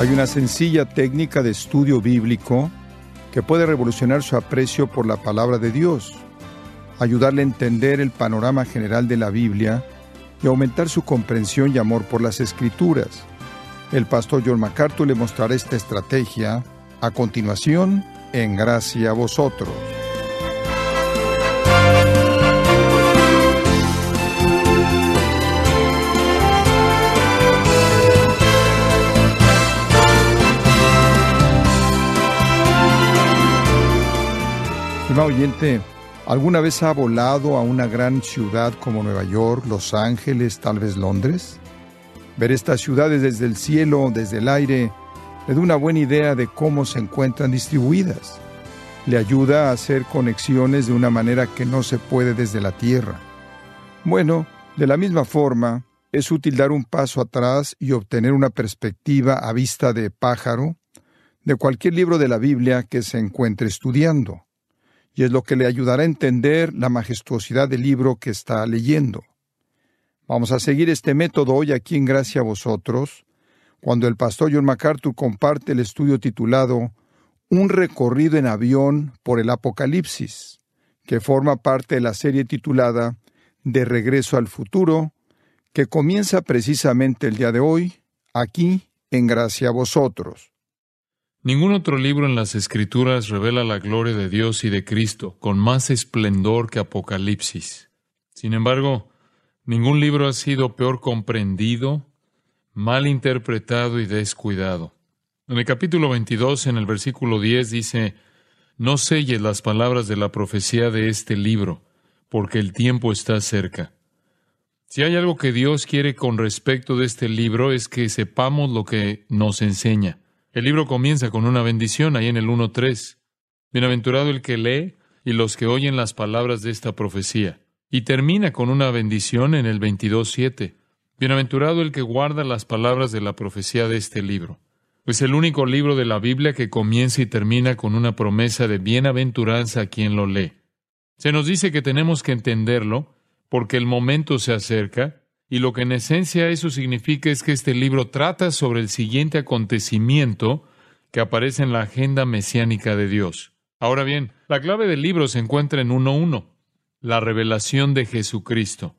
Hay una sencilla técnica de estudio bíblico que puede revolucionar su aprecio por la palabra de Dios, ayudarle a entender el panorama general de la Biblia y aumentar su comprensión y amor por las escrituras. El pastor John MacArthur le mostrará esta estrategia a continuación en Gracia a vosotros. Oyente, ¿alguna vez ha volado a una gran ciudad como Nueva York, Los Ángeles, tal vez Londres? Ver estas ciudades desde el cielo, desde el aire, le da una buena idea de cómo se encuentran distribuidas. Le ayuda a hacer conexiones de una manera que no se puede desde la tierra. Bueno, de la misma forma, es útil dar un paso atrás y obtener una perspectiva a vista de pájaro de cualquier libro de la Biblia que se encuentre estudiando y es lo que le ayudará a entender la majestuosidad del libro que está leyendo. Vamos a seguir este método hoy aquí en Gracia a vosotros, cuando el pastor John MacArthur comparte el estudio titulado Un recorrido en avión por el Apocalipsis, que forma parte de la serie titulada De regreso al futuro, que comienza precisamente el día de hoy, aquí en Gracia a vosotros. Ningún otro libro en las Escrituras revela la gloria de Dios y de Cristo con más esplendor que Apocalipsis. Sin embargo, ningún libro ha sido peor comprendido, mal interpretado y descuidado. En el capítulo 22, en el versículo 10, dice, No selles las palabras de la profecía de este libro, porque el tiempo está cerca. Si hay algo que Dios quiere con respecto de este libro es que sepamos lo que nos enseña. El libro comienza con una bendición ahí en el 1.3. Bienaventurado el que lee y los que oyen las palabras de esta profecía. Y termina con una bendición en el 22.7. Bienaventurado el que guarda las palabras de la profecía de este libro. Es el único libro de la Biblia que comienza y termina con una promesa de bienaventuranza a quien lo lee. Se nos dice que tenemos que entenderlo porque el momento se acerca y lo que en esencia eso significa es que este libro trata sobre el siguiente acontecimiento que aparece en la agenda mesiánica de Dios. Ahora bien, la clave del libro se encuentra en 1.1, la revelación de Jesucristo.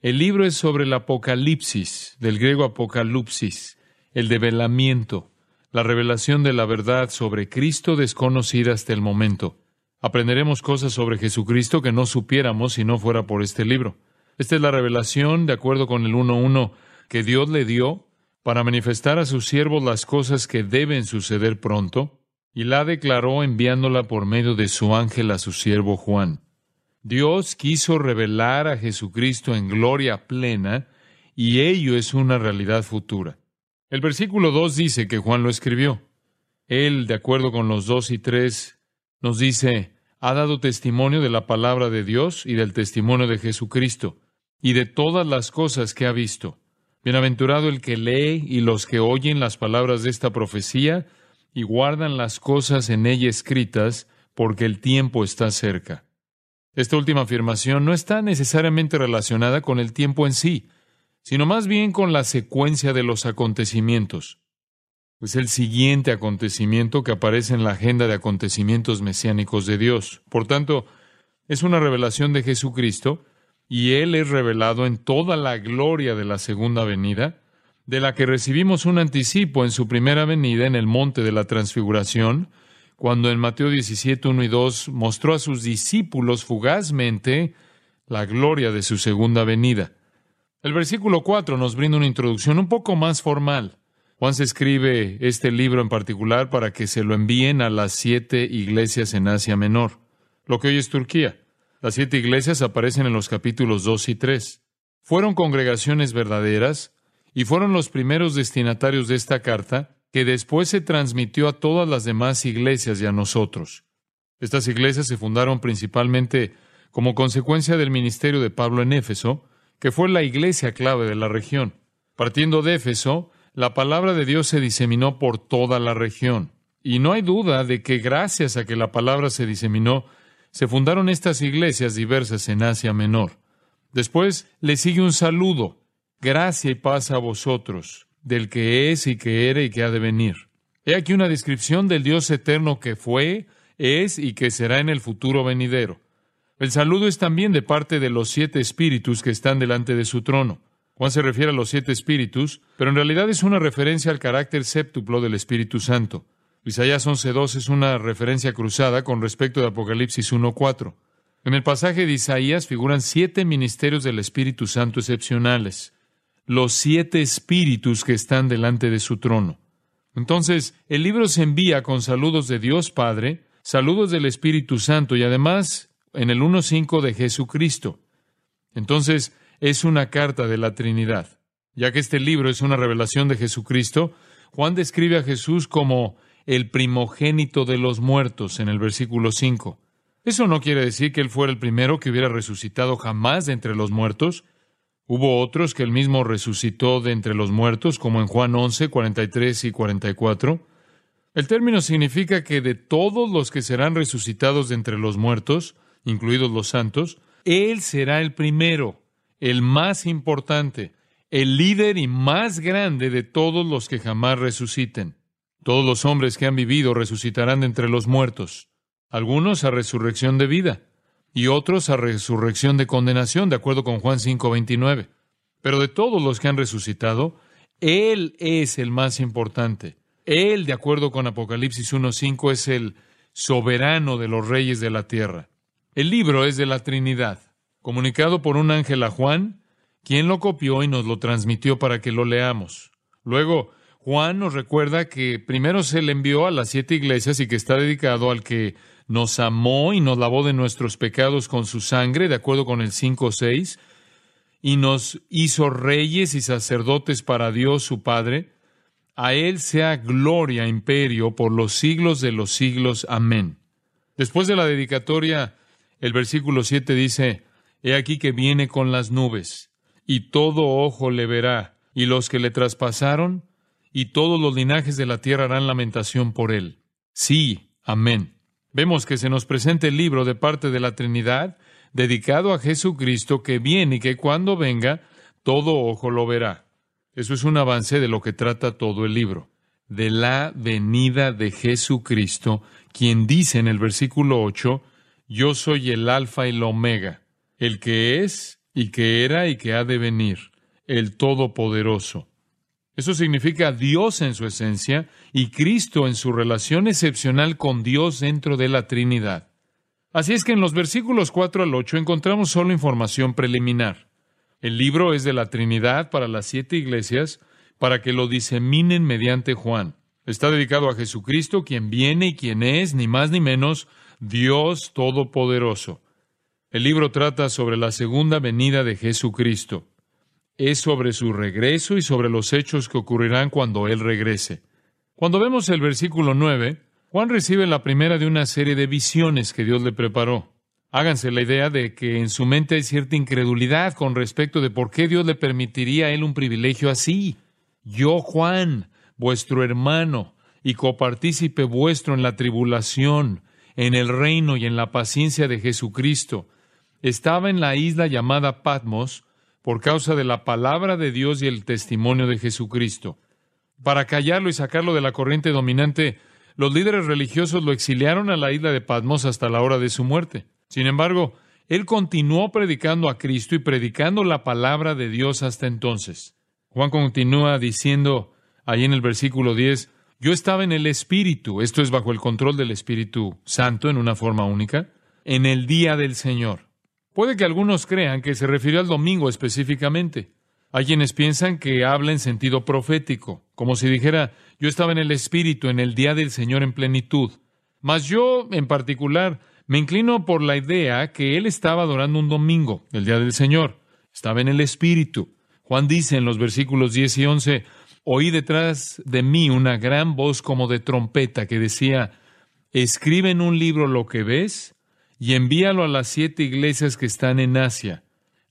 El libro es sobre el apocalipsis, del griego apocalipsis, el develamiento, la revelación de la verdad sobre Cristo desconocida hasta el momento. Aprenderemos cosas sobre Jesucristo que no supiéramos si no fuera por este libro. Esta es la revelación, de acuerdo con el 1.1, que Dios le dio para manifestar a sus siervos las cosas que deben suceder pronto, y la declaró enviándola por medio de su ángel a su siervo Juan. Dios quiso revelar a Jesucristo en gloria plena, y ello es una realidad futura. El versículo 2 dice que Juan lo escribió. Él, de acuerdo con los 2 y 3, nos dice, ha dado testimonio de la palabra de Dios y del testimonio de Jesucristo y de todas las cosas que ha visto. Bienaventurado el que lee y los que oyen las palabras de esta profecía y guardan las cosas en ella escritas, porque el tiempo está cerca. Esta última afirmación no está necesariamente relacionada con el tiempo en sí, sino más bien con la secuencia de los acontecimientos. Es el siguiente acontecimiento que aparece en la agenda de acontecimientos mesiánicos de Dios. Por tanto, es una revelación de Jesucristo y Él es revelado en toda la gloria de la segunda venida, de la que recibimos un anticipo en su primera venida en el monte de la transfiguración, cuando en Mateo 17, 1 y 2 mostró a sus discípulos fugazmente la gloria de su segunda venida. El versículo 4 nos brinda una introducción un poco más formal. Juan se escribe este libro en particular para que se lo envíen a las siete iglesias en Asia Menor, lo que hoy es Turquía. Las siete iglesias aparecen en los capítulos 2 y 3. Fueron congregaciones verdaderas y fueron los primeros destinatarios de esta carta que después se transmitió a todas las demás iglesias y a nosotros. Estas iglesias se fundaron principalmente como consecuencia del ministerio de Pablo en Éfeso, que fue la iglesia clave de la región. Partiendo de Éfeso, la palabra de Dios se diseminó por toda la región. Y no hay duda de que gracias a que la palabra se diseminó, se fundaron estas iglesias diversas en Asia Menor. Después le sigue un saludo, gracia y paz a vosotros, del que es y que era y que ha de venir. He aquí una descripción del Dios eterno que fue, es y que será en el futuro venidero. El saludo es también de parte de los siete espíritus que están delante de su trono. Juan se refiere a los siete espíritus, pero en realidad es una referencia al carácter séptuplo del Espíritu Santo. Isaías 11.2 es una referencia cruzada con respecto de Apocalipsis 1.4. En el pasaje de Isaías figuran siete ministerios del Espíritu Santo excepcionales, los siete espíritus que están delante de su trono. Entonces, el libro se envía con saludos de Dios Padre, saludos del Espíritu Santo y además en el 1.5 de Jesucristo. Entonces, es una carta de la Trinidad. Ya que este libro es una revelación de Jesucristo, Juan describe a Jesús como el primogénito de los muertos en el versículo 5. Eso no quiere decir que él fuera el primero que hubiera resucitado jamás de entre los muertos. Hubo otros que él mismo resucitó de entre los muertos, como en Juan 11, 43 y 44. El término significa que de todos los que serán resucitados de entre los muertos, incluidos los santos, Él será el primero, el más importante, el líder y más grande de todos los que jamás resuciten. Todos los hombres que han vivido resucitarán de entre los muertos, algunos a resurrección de vida y otros a resurrección de condenación, de acuerdo con Juan 5:29. Pero de todos los que han resucitado, Él es el más importante. Él, de acuerdo con Apocalipsis 1:5, es el soberano de los reyes de la tierra. El libro es de la Trinidad, comunicado por un ángel a Juan, quien lo copió y nos lo transmitió para que lo leamos. Luego, Juan nos recuerda que primero se le envió a las siete iglesias y que está dedicado al que nos amó y nos lavó de nuestros pecados con su sangre, de acuerdo con el 5.6, y nos hizo reyes y sacerdotes para Dios su Padre. A Él sea gloria, imperio, por los siglos de los siglos. Amén. Después de la dedicatoria, el versículo 7 dice, He aquí que viene con las nubes, y todo ojo le verá, y los que le traspasaron, y todos los linajes de la tierra harán lamentación por él. Sí, amén. Vemos que se nos presenta el libro de parte de la Trinidad, dedicado a Jesucristo, que viene y que cuando venga, todo ojo lo verá. Eso es un avance de lo que trata todo el libro, de la venida de Jesucristo, quien dice en el versículo 8, yo soy el alfa y el omega, el que es y que era y que ha de venir, el Todopoderoso. Eso significa Dios en su esencia y Cristo en su relación excepcional con Dios dentro de la Trinidad. Así es que en los versículos 4 al 8 encontramos solo información preliminar. El libro es de la Trinidad para las siete iglesias, para que lo diseminen mediante Juan. Está dedicado a Jesucristo, quien viene y quien es, ni más ni menos, Dios Todopoderoso. El libro trata sobre la segunda venida de Jesucristo. Es sobre su regreso y sobre los hechos que ocurrirán cuando Él regrese. Cuando vemos el versículo 9, Juan recibe la primera de una serie de visiones que Dios le preparó. Háganse la idea de que en su mente hay cierta incredulidad con respecto de por qué Dios le permitiría a él un privilegio así. Yo, Juan, vuestro hermano y copartícipe vuestro en la tribulación, en el reino y en la paciencia de Jesucristo. Estaba en la isla llamada Patmos por causa de la palabra de Dios y el testimonio de Jesucristo. Para callarlo y sacarlo de la corriente dominante, los líderes religiosos lo exiliaron a la isla de Patmos hasta la hora de su muerte. Sin embargo, él continuó predicando a Cristo y predicando la palabra de Dios hasta entonces. Juan continúa diciendo ahí en el versículo 10, yo estaba en el Espíritu, esto es bajo el control del Espíritu Santo en una forma única, en el día del Señor. Puede que algunos crean que se refirió al domingo específicamente. Hay quienes piensan que habla en sentido profético, como si dijera, yo estaba en el Espíritu en el día del Señor en plenitud. Mas yo, en particular, me inclino por la idea que él estaba adorando un domingo, el día del Señor. Estaba en el Espíritu. Juan dice en los versículos 10 y 11, oí detrás de mí una gran voz como de trompeta que decía, escribe en un libro lo que ves y envíalo a las siete iglesias que están en Asia,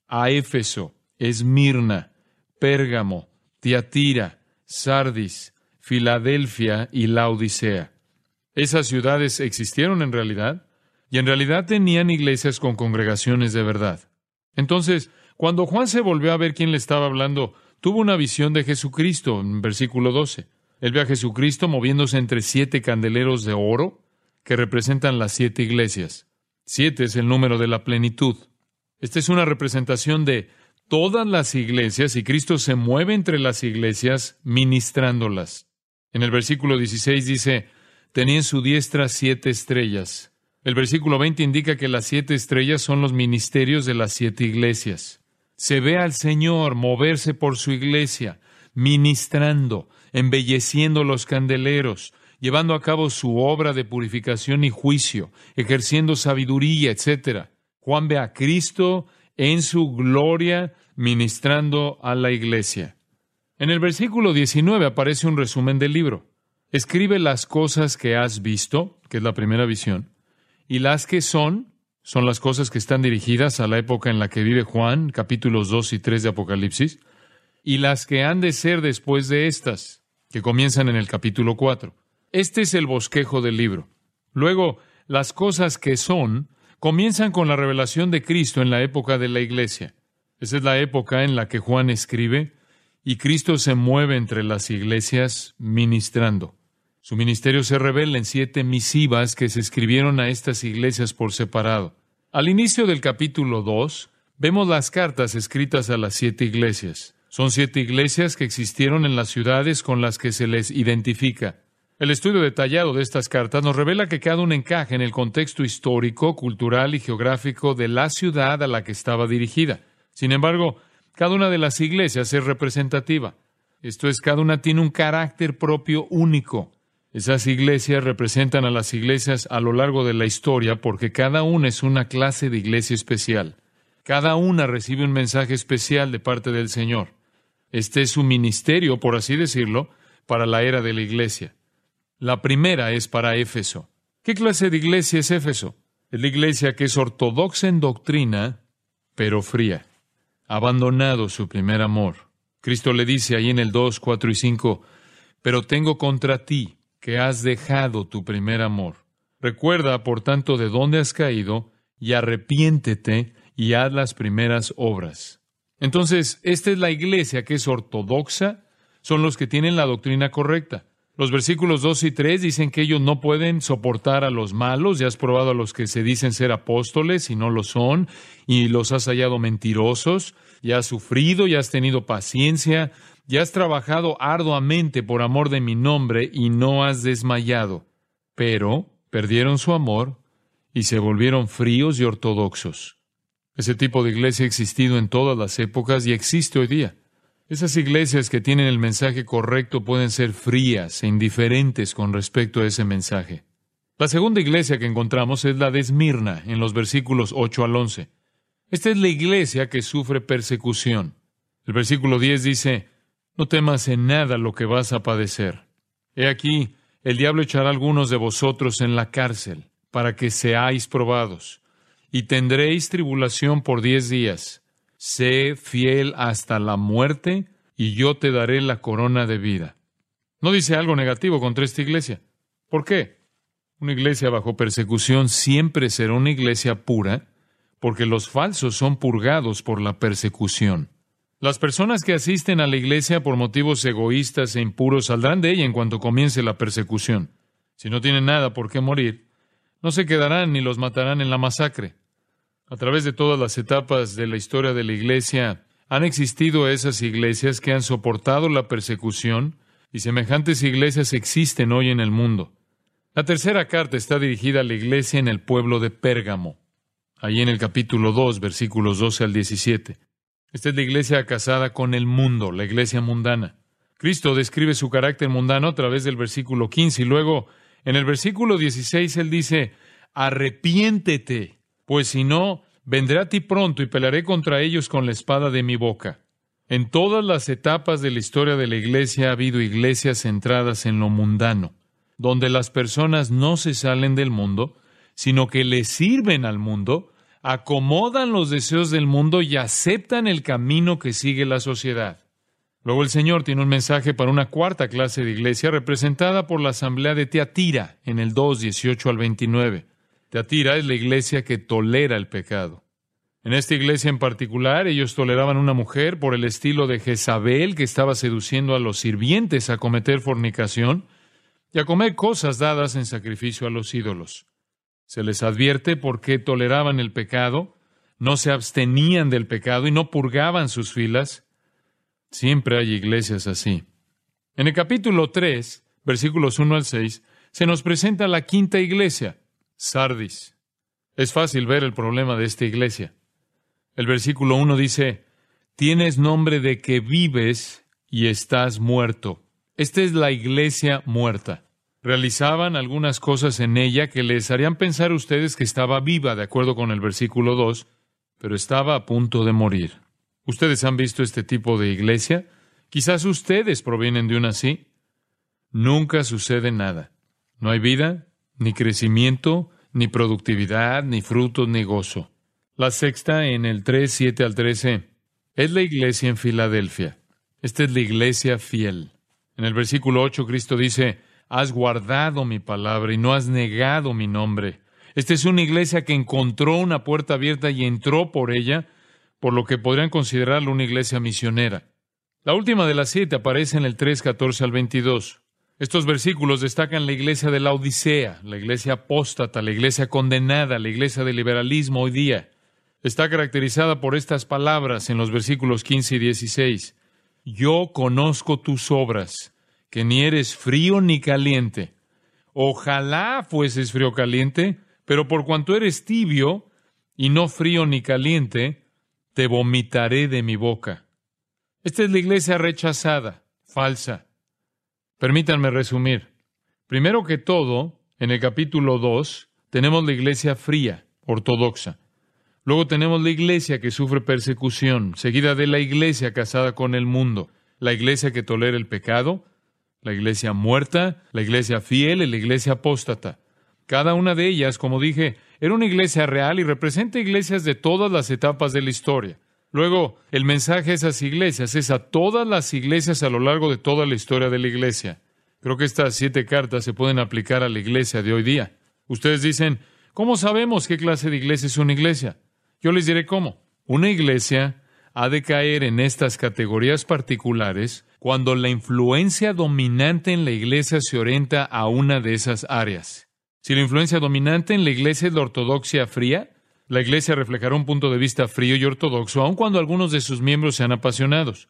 a Éfeso, Esmirna, Pérgamo, Tiatira, Sardis, Filadelfia y Laodicea. Esas ciudades existieron en realidad y en realidad tenían iglesias con congregaciones de verdad. Entonces, cuando Juan se volvió a ver quién le estaba hablando, tuvo una visión de Jesucristo, en versículo 12. Él ve a Jesucristo moviéndose entre siete candeleros de oro que representan las siete iglesias. Siete es el número de la plenitud. Esta es una representación de todas las iglesias y Cristo se mueve entre las iglesias ministrándolas. En el versículo 16 dice, tenía en su diestra siete estrellas. El versículo 20 indica que las siete estrellas son los ministerios de las siete iglesias. Se ve al Señor moverse por su iglesia, ministrando, embelleciendo los candeleros, llevando a cabo su obra de purificación y juicio, ejerciendo sabiduría, etc. Juan ve a Cristo en su gloria ministrando a la iglesia. En el versículo 19 aparece un resumen del libro. Escribe las cosas que has visto, que es la primera visión, y las que son, son las cosas que están dirigidas a la época en la que vive Juan, capítulos 2 y 3 de Apocalipsis, y las que han de ser después de estas, que comienzan en el capítulo 4. Este es el bosquejo del libro. Luego, las cosas que son comienzan con la revelación de Cristo en la época de la iglesia. Esa es la época en la que Juan escribe y Cristo se mueve entre las iglesias ministrando. Su ministerio se revela en siete misivas que se escribieron a estas iglesias por separado. Al inicio del capítulo 2, vemos las cartas escritas a las siete iglesias. Son siete iglesias que existieron en las ciudades con las que se les identifica. El estudio detallado de estas cartas nos revela que cada una encaja en el contexto histórico, cultural y geográfico de la ciudad a la que estaba dirigida. Sin embargo, cada una de las iglesias es representativa. Esto es, cada una tiene un carácter propio único. Esas iglesias representan a las iglesias a lo largo de la historia porque cada una es una clase de iglesia especial. Cada una recibe un mensaje especial de parte del Señor. Este es su ministerio, por así decirlo, para la era de la iglesia. La primera es para Éfeso. ¿Qué clase de iglesia es Éfeso? Es la iglesia que es ortodoxa en doctrina, pero fría. Abandonado su primer amor. Cristo le dice ahí en el 2, 4 y 5, pero tengo contra ti que has dejado tu primer amor. Recuerda, por tanto, de dónde has caído, y arrepiéntete y haz las primeras obras. Entonces, esta es la iglesia que es ortodoxa, son los que tienen la doctrina correcta. Los versículos 2 y 3 dicen que ellos no pueden soportar a los malos, ya has probado a los que se dicen ser apóstoles y no lo son, y los has hallado mentirosos, ya has sufrido, ya has tenido paciencia, ya has trabajado arduamente por amor de mi nombre y no has desmayado. Pero perdieron su amor y se volvieron fríos y ortodoxos. Ese tipo de iglesia ha existido en todas las épocas y existe hoy día. Esas iglesias que tienen el mensaje correcto pueden ser frías e indiferentes con respecto a ese mensaje. La segunda iglesia que encontramos es la de Esmirna, en los versículos 8 al 11. Esta es la iglesia que sufre persecución. El versículo 10 dice, no temas en nada lo que vas a padecer. He aquí, el diablo echará algunos de vosotros en la cárcel, para que seáis probados, y tendréis tribulación por diez días. Sé fiel hasta la muerte, y yo te daré la corona de vida. No dice algo negativo contra esta iglesia. ¿Por qué? Una iglesia bajo persecución siempre será una iglesia pura, porque los falsos son purgados por la persecución. Las personas que asisten a la iglesia por motivos egoístas e impuros saldrán de ella en cuanto comience la persecución. Si no tienen nada por qué morir, no se quedarán ni los matarán en la masacre. A través de todas las etapas de la historia de la Iglesia, han existido esas iglesias que han soportado la persecución y semejantes iglesias existen hoy en el mundo. La tercera carta está dirigida a la iglesia en el pueblo de Pérgamo, ahí en el capítulo 2, versículos 12 al 17. Esta es la iglesia casada con el mundo, la iglesia mundana. Cristo describe su carácter mundano a través del versículo 15 y luego en el versículo 16 él dice, arrepiéntete, pues si no, vendré a ti pronto y pelearé contra ellos con la espada de mi boca. En todas las etapas de la historia de la iglesia ha habido iglesias centradas en lo mundano, donde las personas no se salen del mundo, sino que le sirven al mundo, acomodan los deseos del mundo y aceptan el camino que sigue la sociedad. Luego el Señor tiene un mensaje para una cuarta clase de iglesia representada por la asamblea de Teatira en el 2, 18 al 29. Teatira es la iglesia que tolera el pecado. En esta iglesia en particular, ellos toleraban una mujer por el estilo de Jezabel que estaba seduciendo a los sirvientes a cometer fornicación y a comer cosas dadas en sacrificio a los ídolos. Se les advierte por qué toleraban el pecado, no se abstenían del pecado y no purgaban sus filas. Siempre hay iglesias así. En el capítulo 3, versículos 1 al 6, se nos presenta la quinta iglesia, Sardis. Es fácil ver el problema de esta iglesia. El versículo 1 dice, tienes nombre de que vives y estás muerto. Esta es la iglesia muerta. Realizaban algunas cosas en ella que les harían pensar a ustedes que estaba viva, de acuerdo con el versículo 2, pero estaba a punto de morir. ¿Ustedes han visto este tipo de iglesia? Quizás ustedes provienen de una así. Nunca sucede nada. No hay vida, ni crecimiento, ni productividad, ni frutos, ni gozo. La sexta en el 3, 7 al 13 es la iglesia en Filadelfia. Esta es la iglesia fiel. En el versículo 8 Cristo dice, has guardado mi palabra y no has negado mi nombre. Esta es una iglesia que encontró una puerta abierta y entró por ella, por lo que podrían considerarla una iglesia misionera. La última de las siete aparece en el 3, 14 al 22. Estos versículos destacan la iglesia de la Odisea, la iglesia apóstata, la iglesia condenada, la iglesia del liberalismo hoy día está caracterizada por estas palabras en los versículos 15 y 16. Yo conozco tus obras, que ni eres frío ni caliente. Ojalá fueses frío caliente, pero por cuanto eres tibio y no frío ni caliente, te vomitaré de mi boca. Esta es la iglesia rechazada, falsa. Permítanme resumir. Primero que todo, en el capítulo 2, tenemos la iglesia fría, ortodoxa. Luego tenemos la iglesia que sufre persecución, seguida de la iglesia casada con el mundo, la iglesia que tolera el pecado, la iglesia muerta, la iglesia fiel y la iglesia apóstata. Cada una de ellas, como dije, era una iglesia real y representa iglesias de todas las etapas de la historia. Luego, el mensaje a esas iglesias es a todas las iglesias a lo largo de toda la historia de la iglesia. Creo que estas siete cartas se pueden aplicar a la iglesia de hoy día. Ustedes dicen, ¿cómo sabemos qué clase de iglesia es una iglesia? Yo les diré cómo. Una iglesia ha de caer en estas categorías particulares cuando la influencia dominante en la iglesia se orienta a una de esas áreas. Si la influencia dominante en la iglesia es la ortodoxia fría, la iglesia reflejará un punto de vista frío y ortodoxo, aun cuando algunos de sus miembros sean apasionados.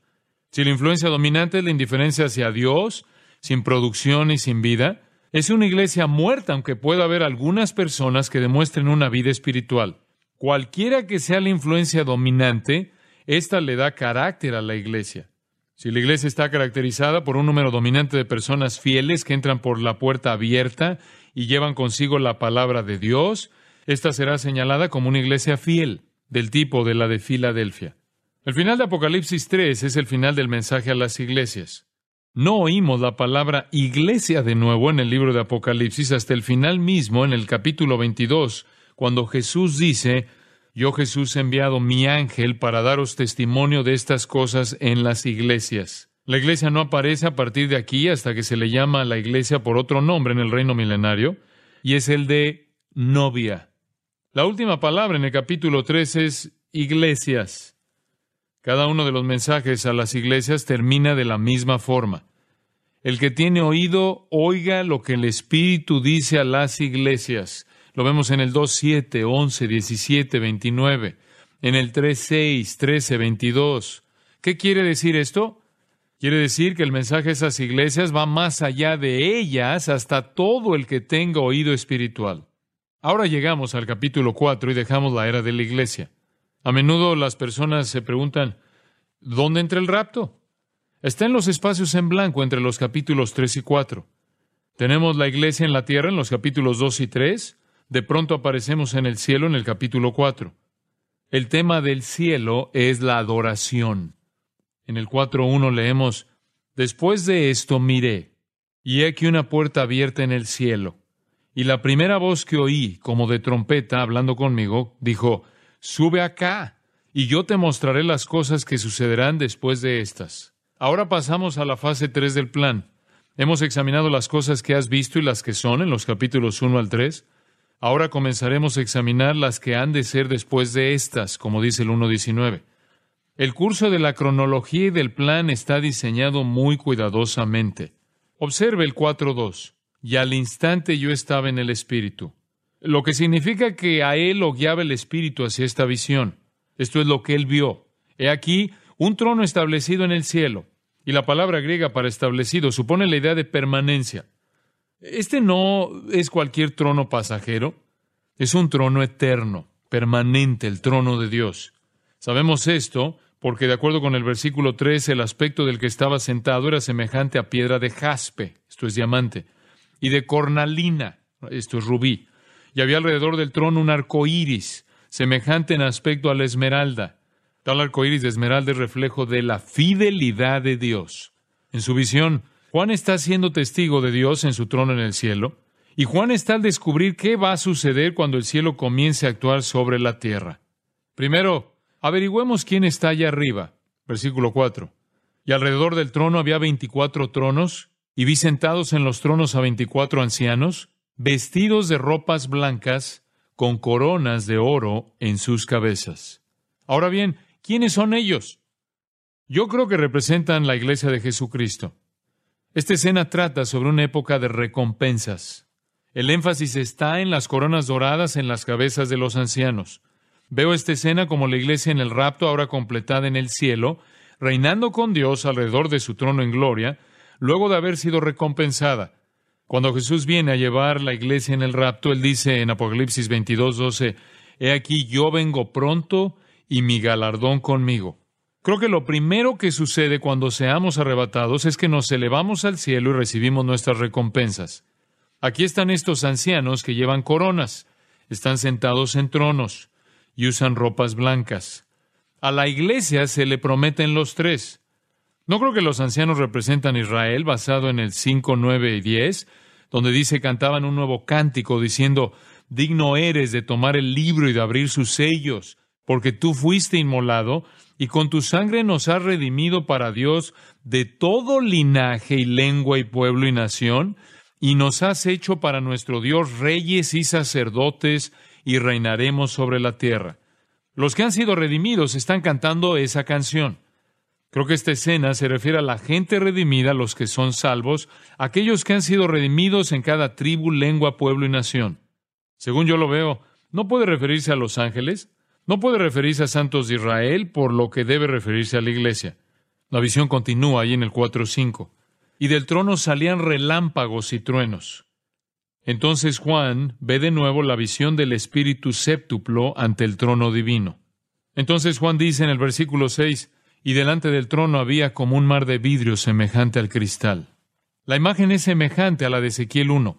Si la influencia dominante es la indiferencia hacia Dios, sin producción y sin vida, es una iglesia muerta, aunque pueda haber algunas personas que demuestren una vida espiritual. Cualquiera que sea la influencia dominante, ésta le da carácter a la iglesia. Si la iglesia está caracterizada por un número dominante de personas fieles que entran por la puerta abierta y llevan consigo la palabra de Dios, esta será señalada como una iglesia fiel, del tipo de la de Filadelfia. El final de Apocalipsis 3 es el final del mensaje a las iglesias. No oímos la palabra iglesia de nuevo en el libro de Apocalipsis hasta el final mismo, en el capítulo 22, cuando Jesús dice, yo Jesús he enviado mi ángel para daros testimonio de estas cosas en las iglesias. La iglesia no aparece a partir de aquí hasta que se le llama a la iglesia por otro nombre en el reino milenario, y es el de novia. La última palabra en el capítulo 3 es iglesias. Cada uno de los mensajes a las iglesias termina de la misma forma. El que tiene oído, oiga lo que el Espíritu dice a las iglesias. Lo vemos en el 2, 7, 11, 17, 29, en el 3, 6, 13, 22. ¿Qué quiere decir esto? Quiere decir que el mensaje de esas iglesias va más allá de ellas hasta todo el que tenga oído espiritual. Ahora llegamos al capítulo 4 y dejamos la era de la iglesia. A menudo las personas se preguntan, ¿dónde entra el rapto? Está en los espacios en blanco entre los capítulos 3 y 4. Tenemos la iglesia en la tierra en los capítulos 2 y 3. De pronto aparecemos en el cielo en el capítulo 4. El tema del cielo es la adoración. En el 4.1 leemos, Después de esto miré, y he aquí una puerta abierta en el cielo. Y la primera voz que oí, como de trompeta, hablando conmigo, dijo, Sube acá, y yo te mostraré las cosas que sucederán después de estas. Ahora pasamos a la fase 3 del plan. Hemos examinado las cosas que has visto y las que son en los capítulos 1 al 3. Ahora comenzaremos a examinar las que han de ser después de estas, como dice el 1.19. El curso de la cronología y del plan está diseñado muy cuidadosamente. Observe el 4.2. Y al instante yo estaba en el Espíritu. Lo que significa que a él lo guiaba el Espíritu hacia esta visión. Esto es lo que él vio. He aquí un trono establecido en el cielo. Y la palabra griega para establecido supone la idea de permanencia. Este no es cualquier trono pasajero, es un trono eterno, permanente, el trono de Dios. Sabemos esto porque de acuerdo con el versículo 3, el aspecto del que estaba sentado era semejante a piedra de jaspe, esto es diamante, y de cornalina, esto es rubí. Y había alrededor del trono un arco iris, semejante en aspecto a la esmeralda. Tal arco iris de esmeralda es reflejo de la fidelidad de Dios. En su visión, Juan está siendo testigo de Dios en su trono en el cielo, y Juan está al descubrir qué va a suceder cuando el cielo comience a actuar sobre la tierra. Primero, Averigüemos quién está allá arriba. Versículo 4. Y alrededor del trono había veinticuatro tronos, y vi sentados en los tronos a veinticuatro ancianos, vestidos de ropas blancas, con coronas de oro en sus cabezas. Ahora bien, ¿quiénes son ellos? Yo creo que representan la iglesia de Jesucristo. Esta escena trata sobre una época de recompensas. El énfasis está en las coronas doradas en las cabezas de los ancianos. Veo esta escena como la iglesia en el rapto ahora completada en el cielo, reinando con Dios alrededor de su trono en gloria, luego de haber sido recompensada. Cuando Jesús viene a llevar la iglesia en el rapto, él dice en Apocalipsis 22, 12, He aquí yo vengo pronto y mi galardón conmigo. Creo que lo primero que sucede cuando seamos arrebatados es que nos elevamos al cielo y recibimos nuestras recompensas. Aquí están estos ancianos que llevan coronas, están sentados en tronos y usan ropas blancas. A la iglesia se le prometen los tres. No creo que los ancianos representan a Israel basado en el 5, 9 y 10, donde dice cantaban un nuevo cántico diciendo, digno eres de tomar el libro y de abrir sus sellos, porque tú fuiste inmolado y con tu sangre nos has redimido para Dios de todo linaje y lengua y pueblo y nación, y nos has hecho para nuestro Dios reyes y sacerdotes, y reinaremos sobre la tierra. Los que han sido redimidos están cantando esa canción. Creo que esta escena se refiere a la gente redimida, los que son salvos, aquellos que han sido redimidos en cada tribu, lengua, pueblo y nación. Según yo lo veo, no puede referirse a los ángeles, no puede referirse a santos de Israel, por lo que debe referirse a la iglesia. La visión continúa ahí en el 4.5. Y del trono salían relámpagos y truenos. Entonces Juan ve de nuevo la visión del Espíritu séptuplo ante el trono divino. Entonces Juan dice en el versículo 6, y delante del trono había como un mar de vidrio semejante al cristal. La imagen es semejante a la de Ezequiel 1.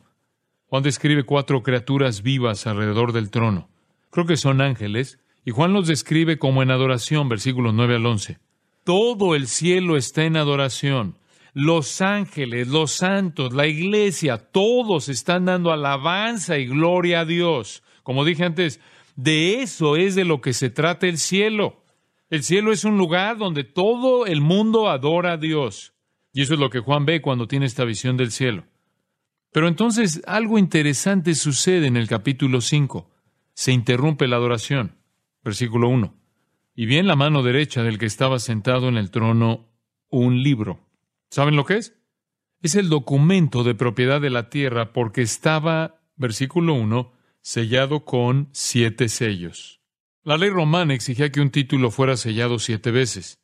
Juan describe cuatro criaturas vivas alrededor del trono. Creo que son ángeles, y Juan los describe como en adoración, versículos 9 al 11. Todo el cielo está en adoración los ángeles, los santos, la iglesia, todos están dando alabanza y gloria a Dios. Como dije antes, de eso es de lo que se trata el cielo. El cielo es un lugar donde todo el mundo adora a Dios. Y eso es lo que Juan ve cuando tiene esta visión del cielo. Pero entonces algo interesante sucede en el capítulo 5. Se interrumpe la adoración. Versículo 1. Y vi en la mano derecha del que estaba sentado en el trono un libro ¿Saben lo que es? Es el documento de propiedad de la tierra porque estaba, versículo 1, sellado con siete sellos. La ley romana exigía que un título fuera sellado siete veces.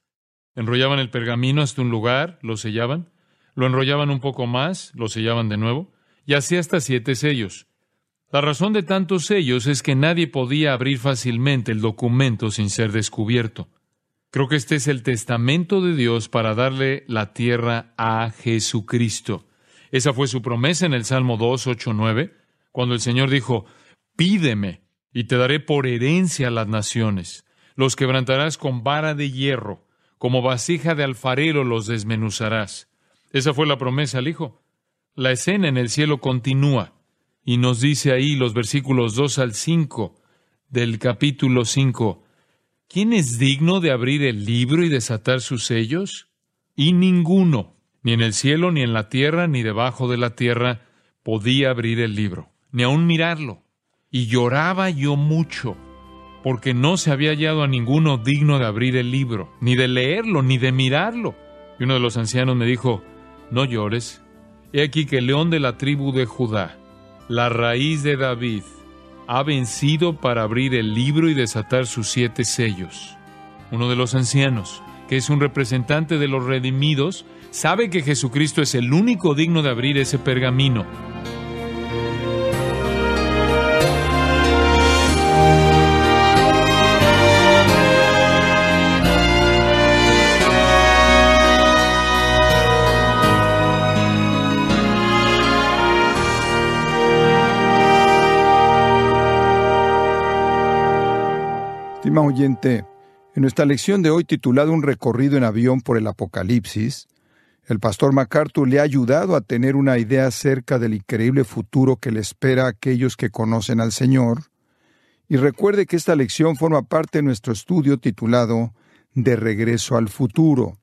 Enrollaban el pergamino hasta un lugar, lo sellaban, lo enrollaban un poco más, lo sellaban de nuevo, y así hasta siete sellos. La razón de tantos sellos es que nadie podía abrir fácilmente el documento sin ser descubierto. Creo que este es el testamento de Dios para darle la tierra a Jesucristo. Esa fue su promesa en el Salmo 2, 8, 9, cuando el Señor dijo, Pídeme, y te daré por herencia las naciones. Los quebrantarás con vara de hierro, como vasija de alfarero los desmenuzarás. Esa fue la promesa al Hijo. La escena en el cielo continúa, y nos dice ahí los versículos 2 al 5 del capítulo 5, ¿quién es digno de abrir el libro y desatar sus sellos? Y ninguno, ni en el cielo, ni en la tierra, ni debajo de la tierra, podía abrir el libro, ni aun mirarlo. Y lloraba yo mucho, porque no se había hallado a ninguno digno de abrir el libro, ni de leerlo, ni de mirarlo. Y uno de los ancianos me dijo, no llores. He aquí que el león de la tribu de Judá, la raíz de David, ha vencido para abrir el libro y desatar sus siete sellos. Uno de los ancianos, que es un representante de los redimidos, sabe que Jesucristo es el único digno de abrir ese pergamino. Estimado oyente, en nuestra lección de hoy titulada Un recorrido en avión por el Apocalipsis, el pastor MacArthur le ha ayudado a tener una idea acerca del increíble futuro que le espera a aquellos que conocen al Señor. Y recuerde que esta lección forma parte de nuestro estudio titulado De regreso al futuro.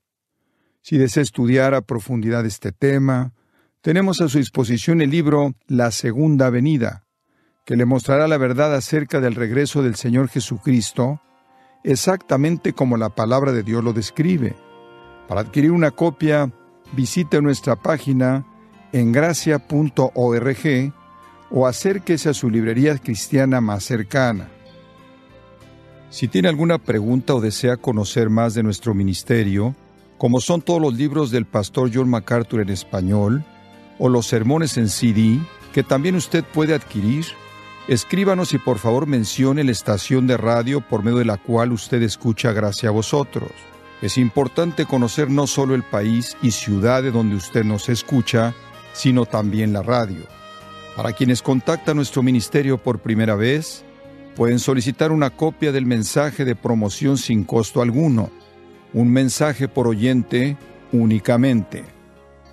Si desea estudiar a profundidad este tema, tenemos a su disposición el libro La Segunda Venida, que le mostrará la verdad acerca del regreso del Señor Jesucristo, exactamente como la palabra de Dios lo describe. Para adquirir una copia, visite nuestra página en gracia.org o acérquese a su librería cristiana más cercana. Si tiene alguna pregunta o desea conocer más de nuestro ministerio, como son todos los libros del pastor John MacArthur en español, o los sermones en CD, que también usted puede adquirir, escríbanos y por favor mencione la estación de radio por medio de la cual usted escucha Gracia a vosotros. Es importante conocer no solo el país y ciudad de donde usted nos escucha, sino también la radio. Para quienes contactan nuestro ministerio por primera vez, pueden solicitar una copia del mensaje de promoción sin costo alguno, un mensaje por oyente únicamente.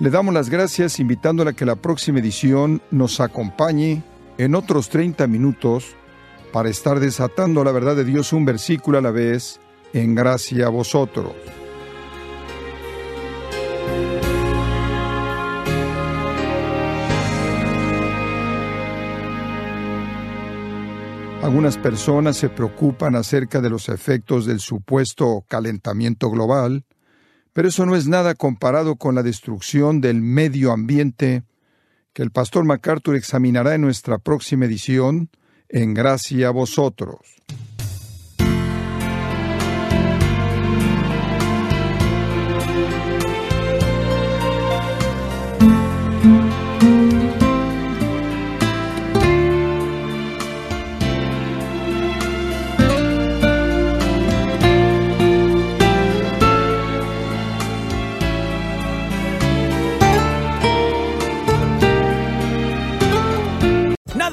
le damos las gracias invitándole a que la próxima edición nos acompañe en otros 30 minutos para estar desatando la verdad de Dios un versículo a la vez en gracia a vosotros. Algunas personas se preocupan acerca de los efectos del supuesto calentamiento global, pero eso no es nada comparado con la destrucción del medio ambiente que el pastor MacArthur examinará en nuestra próxima edición, en gracia a vosotros.